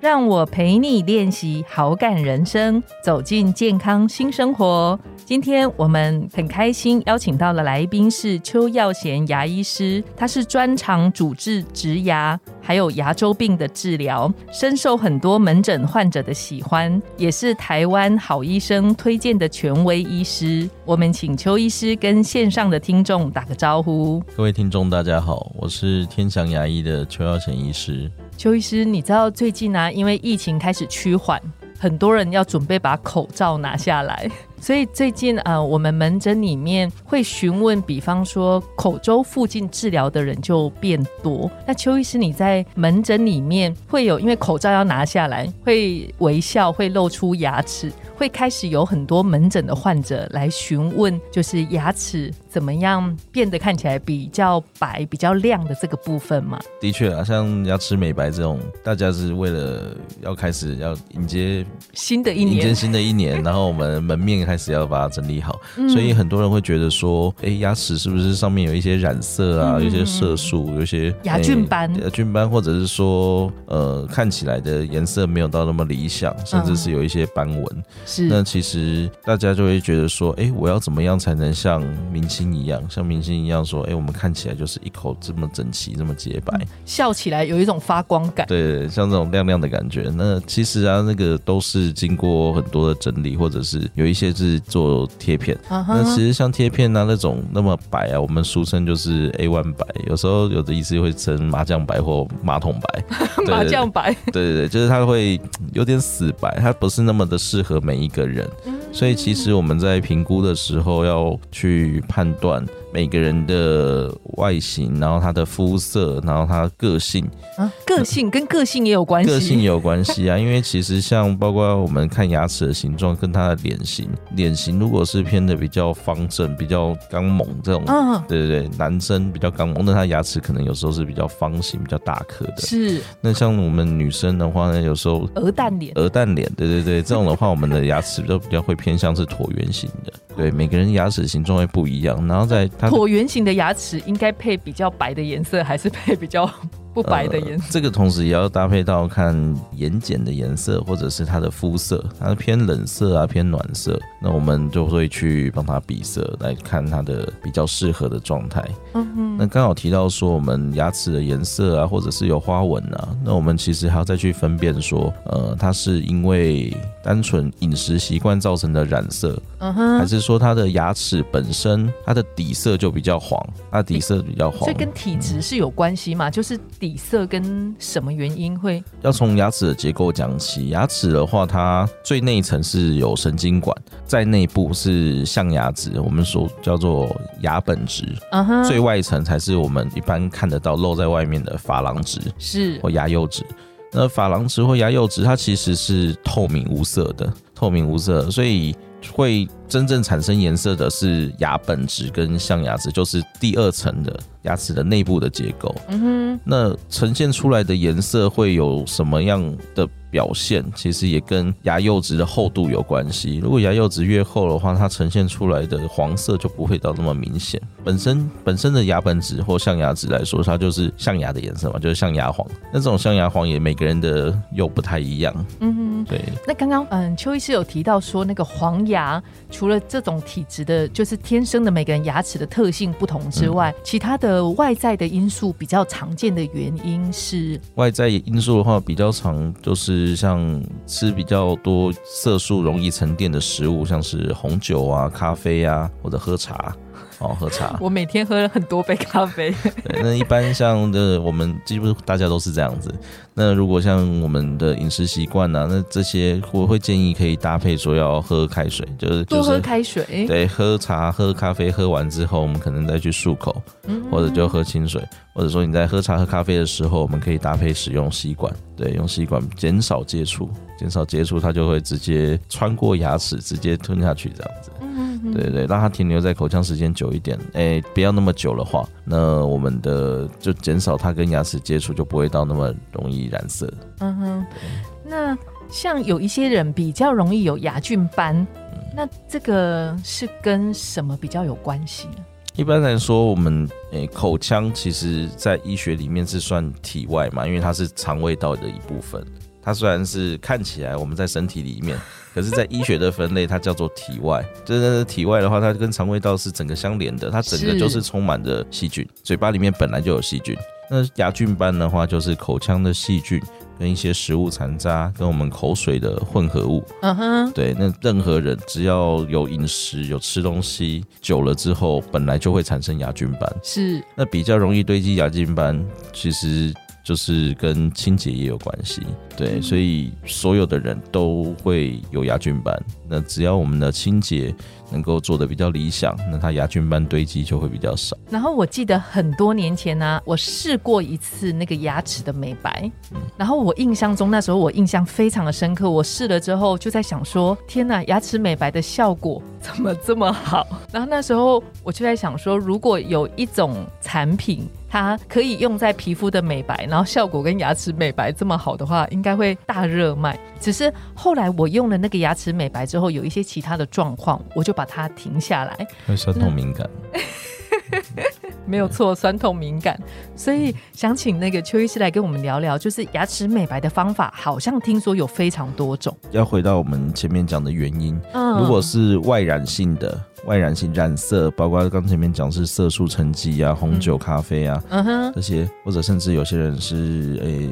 让我陪你练习好感人生，走进健康新生活。今天我们很开心邀请到了来宾是邱耀贤牙医师，他是专长主治植牙，还有牙周病的治疗，深受很多门诊患者的喜欢，也是台湾好医生推荐的权威医师。我们请邱医师跟线上的听众打个招呼。各位听众，大家好，我是天祥牙医的邱耀贤医师。邱医师，你知道最近呢，因为疫情开始趋缓，很多人要准备把口罩拿下来，所以最近啊，我们门诊里面会询问，比方说口周附近治疗的人就变多。那邱医师，你在门诊里面会有，因为口罩要拿下来，会微笑，会露出牙齿。会开始有很多门诊的患者来询问，就是牙齿怎么样变得看起来比较白、比较亮的这个部分嘛？的确啊，像牙齿美白这种，大家是为了要开始要迎接新的一年，迎接新的一年，然后我们门面开始要把它整理好，所以很多人会觉得说，哎，牙齿是不是上面有一些染色啊，有些色素，有些牙菌斑、牙菌斑，或者是说，呃，看起来的颜色没有到那么理想，甚至是有一些斑纹。是。那其实大家就会觉得说，哎，我要怎么样才能像明星一样，像明星一样说，哎，我们看起来就是一口这么整齐，这么洁白，笑起来有一种发光感，对，像这种亮亮的感觉。那其实啊，那个都是经过很多的整理，或者是有一些是做贴片。那其实像贴片啊那种那么白啊，我们俗称就是 A one 白，有时候有的意思会称麻将白或马桶白。麻将白，对对对，就是它会有点死白，它不是那么的适合每一个人。所以其实我们在评估的时候要去判断。每个人的外形，然后他的肤色，然后他个性啊，个性跟个性也有关系，个性有关系啊。因为其实像包括我们看牙齿的形状，跟他的脸型，脸型如果是偏的比较方正、比较刚猛这种，嗯，对对对，男生比较刚猛，那他牙齿可能有时候是比较方形、比较大颗的。是。那像我们女生的话呢，有时候鹅蛋脸，鹅蛋脸，对对对，这种的话，我们的牙齿都比较会偏向是椭圆形的。对，每个人牙齿形状会不一样，然后在椭圆形的牙齿应该配比较白的颜色，还是配比较？不白的颜色，这个同时也要搭配到看眼睑的颜色，或者是它的肤色，它偏冷色啊，偏暖色，那我们就会去帮它比色，来看它的比较适合的状态。嗯哼，那刚好提到说我们牙齿的颜色啊，或者是有花纹啊，那我们其实还要再去分辨说，呃，它是因为单纯饮食习惯造成的染色，嗯哼，还是说它的牙齿本身它的底色就比较黄，它底色比较黄，所以跟体质是有关系嘛？就是底。底色跟什么原因会？要从牙齿的结构讲起。牙齿的话，它最内层是有神经管，在内部是象牙质，我们所叫做牙本质。嗯哼。最外层才是我们一般看得到露在外面的珐琅质，是或牙釉质。那珐琅质或牙釉质，它其实是透明无色的，透明无色，所以会真正产生颜色的是牙本质跟象牙质，就是第二层的。牙齿的内部的结构，嗯哼，那呈现出来的颜色会有什么样的表现？其实也跟牙釉质的厚度有关系。如果牙釉质越厚的话，它呈现出来的黄色就不会到那么明显。本身本身的牙本质或象牙质来说，它就是象牙的颜色嘛，就是象牙黄。那这种象牙黄也每个人的又不太一样。嗯哼，对。那刚刚嗯，邱医师有提到说，那个黄牙除了这种体质的，就是天生的每个人牙齿的特性不同之外，其他的。外在的因素比较常见的原因是外在因素的话，比较常就是像吃比较多色素容易沉淀的食物，像是红酒啊、咖啡啊，或者喝茶。哦，喝茶。我每天喝了很多杯咖啡。对，那一般像的，我们几乎大家都是这样子。那如果像我们的饮食习惯呢，那这些我会建议可以搭配说要喝开水，就是多喝开水。对，喝茶、喝咖啡，喝完之后我们可能再去漱口，或者就喝清水，或者说你在喝茶、喝咖啡的时候，我们可以搭配使用吸管，对，用吸管减少接触，减少接触，它就会直接穿过牙齿，直接吞下去这样子。嗯对对，让它停留在口腔时间久一点，哎，不要那么久的话，那我们的就减少它跟牙齿接触，就不会到那么容易染色。嗯哼，那像有一些人比较容易有牙菌斑，嗯那这个是跟什么比较有关系呢？一般来说，我们诶、口腔其实在医学里面是算体外嘛，因为它是肠胃道的一部分。它虽然是看起来我们在身体里面，可是，在医学的分类，它叫做体外。就是体外的话，它跟肠胃道是整个相连的，它整个就是充满着细菌，嘴巴里面本来就有细菌。那牙菌斑的话，就是口腔的细菌跟一些食物残渣跟我们口水的混合物。嗯哼，对，那任何人只要有饮食、有吃东西久了之后，本来就会产生牙菌斑。是那比较容易堆积牙菌斑，其实就是跟清洁也有关系。对，所以所有的人都会有牙菌斑。那只要我们的清洁能够做的比较理想，那它牙菌斑堆积就会比较少。然后我记得很多年前呢、我试过一次那个牙齿的美白，然后我印象中那时候我印象非常的深刻。我试了之后就在想说，天哪，牙齿美白的效果怎么这么好？然后那时候我就在想说，如果有一种产品。它可以用在皮肤的美白，然后效果跟牙齿美白这么好的话，应该会大热卖。只是后来我用了那个牙齿美白之后，有一些其他的状况，我就把它停下来。会酸痛敏感。没有错，酸痛敏感，所以想请那个邱医师来跟我们聊聊，就是牙齿美白的方法，好像听说有非常多种。要回到我们前面讲的原因，嗯如果是外染性的。外染性染色，包括刚前面讲是色素沉积啊、红酒、咖啡啊、这些，或者甚至有些人是诶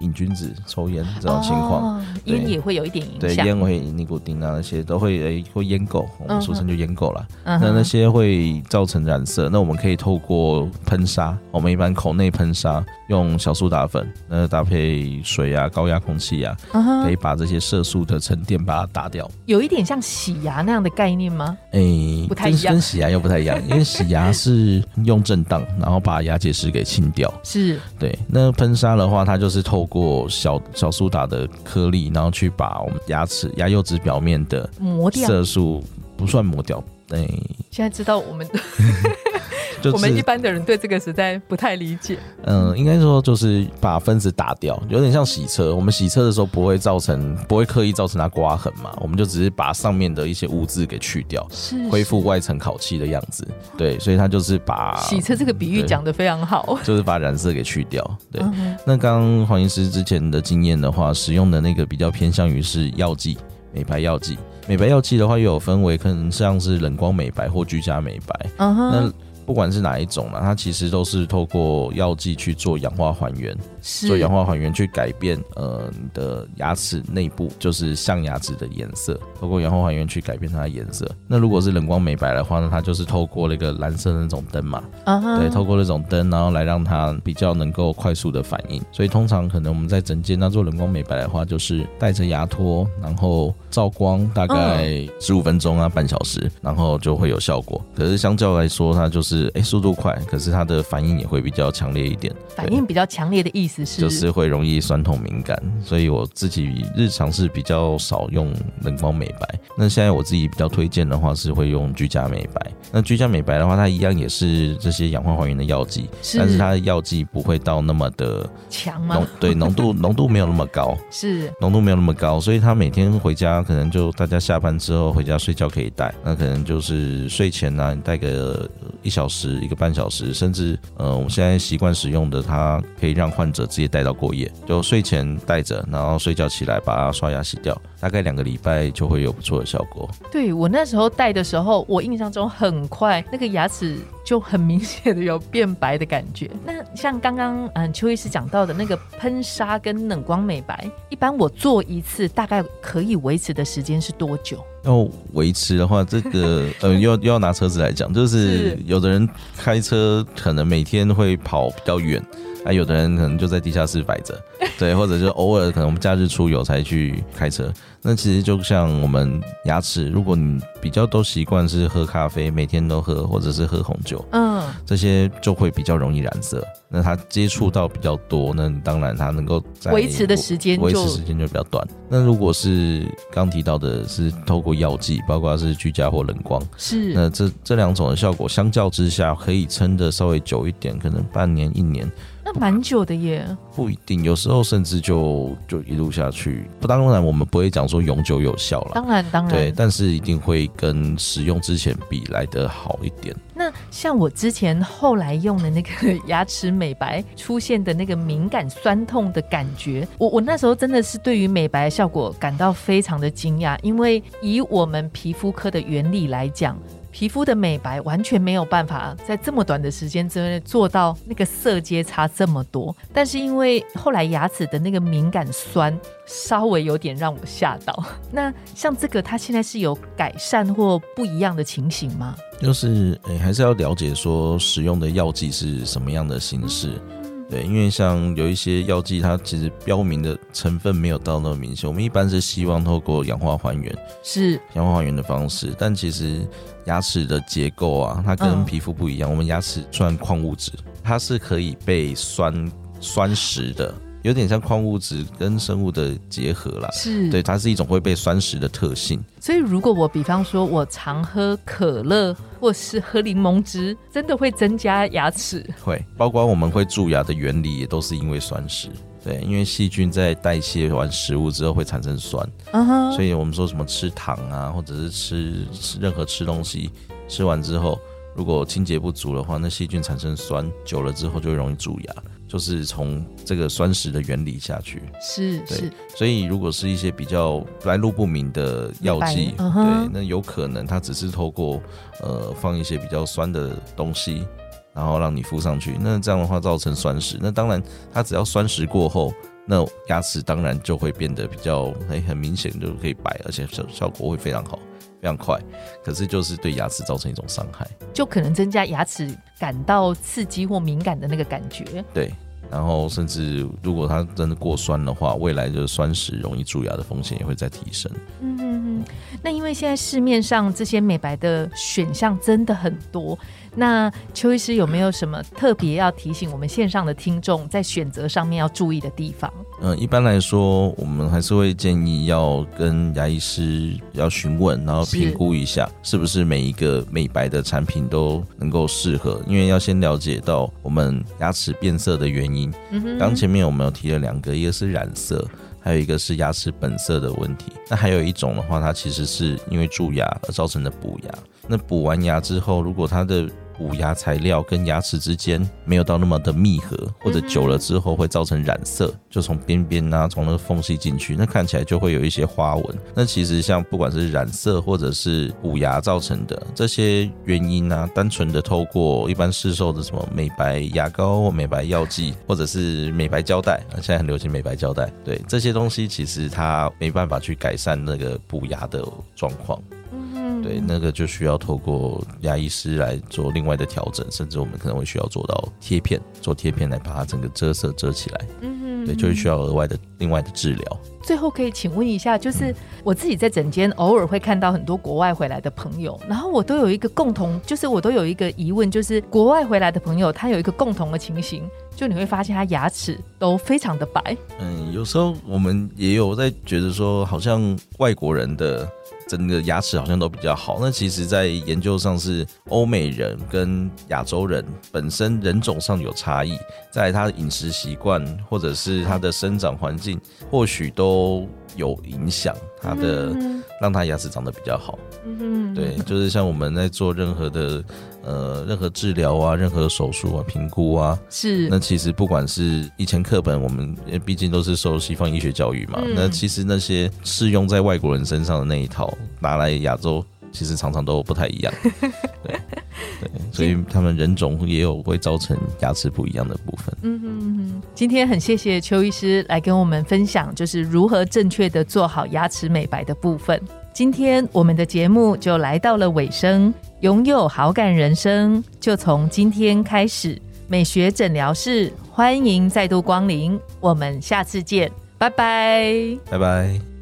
瘾君子、抽烟这种情况，烟也会有一点影对。烟会尼古丁啊那些都会诶会烟垢，我们俗称就烟垢啦。嗯那那些会造成染色，那我们可以透过喷砂，我们一般口内喷砂，用小苏打粉，那搭配水啊、高压空气啊，可以把这些色素的沉淀把它打掉。有一点像洗牙那样的概念吗？诶、跟不太一样跟洗牙又不太一样，因为洗牙是用震荡，然后把牙结石给清掉。是，对，那喷砂的话，它就是透过小小苏打的颗粒，然后去把我们牙齿牙釉质表面的磨掉。色素不算磨掉，对，现在知道我们 就我们一般的人对这个实在不太理解。嗯、应该说就是把分子打掉，有点像洗车。我们洗车的时候不会造成，不会刻意造成它刮痕嘛，我们就只是把上面的一些污渍给去掉，是恢复外层烤漆的样子。对，所以它就是把洗车这个比喻讲的非常好。就是把染色给去掉。对，嗯那刚刚黄医师之前的经验的话，使用的那个比较偏向于是药剂，美白药剂。美白药剂的话，又有分为可能像是冷光美白或居家美白。嗯哼那，不管是哪一种嘛，它其实都是透过药剂去做氧化还原，是做氧化还原去改变呃你的牙齿内部就是象牙质的颜色，透过氧化还原去改变它的颜色。那如果是冷光美白的话呢，它就是透过那个蓝色的那种灯嘛，对，透过那种灯，然后来让它比较能够快速的反应。所以通常可能我们在整间那做冷光美白的话，就是戴着牙托，然后照光大概十五分钟啊，半小时，然后就会有效果。可是相较来说，它就是哎速度快，可是它的反应也会比较强烈一点。反应比较强烈的意思是，就是会容易酸痛敏感，所以我自己日常是比较少用冷光美白。那现在我自己比较推荐的话是会用居家美白。那居家美白的话，它一样也是这些氧化还原的药剂，是但是它的药剂不会到那么的强浓吗？，对浓度 浓度没有那么高，是浓度没有那么高，所以他每天回家可能就大家下班之后回家睡觉可以戴，那可能就是睡前呢、你戴个呃一小时、一个半小时，甚至呃我们现在习惯使用的，它可以让患者直接带到过夜，就睡前戴着，然后睡觉起来把它刷牙洗掉，大概两个礼拜就会有不错的效果。对我那时候戴的时候，我印象中很快那个牙齿就很明显的有变白的感觉。那像刚刚嗯邱医师讲到的那个喷砂跟冷光美白，一般我做一次大概可以维持的时间是多久？要维持的话，这个呃，又要又要拿车子来讲，就是是有的人开车可能每天会跑比较远，啊，有的人可能就在地下室摆着，对，或者就偶尔可能我们假日出游才去开车。那其实就像我们牙齿，如果你比较都习惯是喝咖啡，每天都喝，或者是喝红酒，这些就会比较容易染色。那它接触到比较多，那当然它能够在维持的时间维持时间就比较短。那如果是刚提到的是透过药剂，包括是居家或冷光，是那这这两种的效果相较之下，可以撑的稍微久一点，可能半年一年。那蛮久的耶，不一定，有时候甚至就就一路下去。不，当然我们不会讲说永久有效了，当然当然，对，但是一定会跟使用之前比来的好一点。那像我之前后来用的那个 牙齿美白出现的那个敏感酸痛的感觉，我我那时候真的是对于美白效果感到非常的惊讶，因为以我们皮肤科的原理来讲。皮肤的美白完全没有办法在这么短的时间之内做到那个色阶差这么多，但是因为后来牙齿的那个敏感酸稍微有点让我吓到。那像这个，它现在是有改善或不一样的情形吗？就是诶，还是要了解说使用的药剂是什么样的形式。对，因为像有一些药剂，它其实标明的成分没有到那么明显。我们一般是希望透过氧化还原，是氧化还原的方式，但其实牙齿的结构啊，它跟皮肤不一样。我们牙齿算矿物质，它是可以被酸酸蚀的。有点像矿物质跟生物的结合啦，是对，它是一种会被酸蚀的特性。所以如果我比方说我常喝可乐或是喝柠檬汁，真的会增加牙齿？会，包括我们会蛀牙的原理也都是因为酸蚀。对，因为细菌在代谢完食物之后会产生酸，所以我们说什么吃糖啊，或者是吃吃任何吃东西，吃完之后如果清洁不足的话，那细菌产生酸，久了之后就会容易蛀牙。就是从这个酸蚀的原理下去，是是，所以如果是一些比较来路不明的药剂，对，那有可能它只是透过呃放一些比较酸的东西，然后让你敷上去，那这样的话造成酸蚀，那当然它只要酸蚀过后，那牙齿当然就会变得比较哎很明显就可以白，而且效效果会非常好。非常快，可是就是对牙齿造成一种伤害，就可能增加牙齿感到刺激或敏感的那个感觉。对，然后甚至如果它真的过酸的话，未来就是酸蚀容易蛀牙的风险也会再提升。嗯嗯嗯。那因为现在市面上这些美白的选项真的很多。那邱医师有没有什么特别要提醒我们线上的听众在选择上面要注意的地方？嗯，一般来说，我们还是会建议要跟牙医师要询问，然后评估一下是不是每一个美白的产品都能够适合，因为要先了解到我们牙齿变色的原因。嗯刚前面我们有提了两个，一个是染色，还有一个是牙齿本色的问题。那还有一种的话，它其实是因为蛀牙而造成的补牙。那补完牙之后，如果它的补牙材料跟牙齿之间没有到那么的密合，或者久了之后会造成染色，就从边边啊，从那个缝隙进去，那看起来就会有一些花纹。那其实像不管是染色或者是补牙造成的这些原因啊，单纯的透过一般市售的什么美白牙膏、美白药剂，或者是美白胶带，现在很流行美白胶带，对这些东西其实它没办法去改善那个补牙的状况。对，那个就需要透过牙医师来做另外的调整，甚至我们可能会需要做到贴片，做贴片来把它整个遮色遮起来。嗯，对，就会需要额外的另外的治疗。最后可以请问一下，就是我自己在诊间偶尔会看到很多国外回来的朋友，然后我都有一个共同，就是我都有一个疑问，就是国外回来的朋友他有一个共同的情形，就你会发现他牙齿都非常的白。嗯，有时候我们也有在觉得说，好像外国人的。整个牙齿好像都比较好，那其实，在研究上是欧美人跟亚洲人本身人种上有差异，在他的饮食习惯或者是他的生长环境，或许都有影响他的。让他牙齿长得比较好，嗯对，就是像我们在做任何的呃任何治疗啊、任何手术啊、评估啊，是。那其实不管是以前课本，我们毕竟都是受西方医学教育嘛，那其实那些适用在外国人身上的那一套拿来亚洲，其实常常都不太一样，对对，所以他们人种也有会造成牙齿不一样的部分。嗯哼，今天很谢谢邱医师来跟我们分享，就是如何正确的做好牙齿美白的部分。今天我们的节目就来到了尾声，拥有好感人生就从今天开始。美学诊疗室欢迎再度光临，我们下次见，拜拜，拜拜。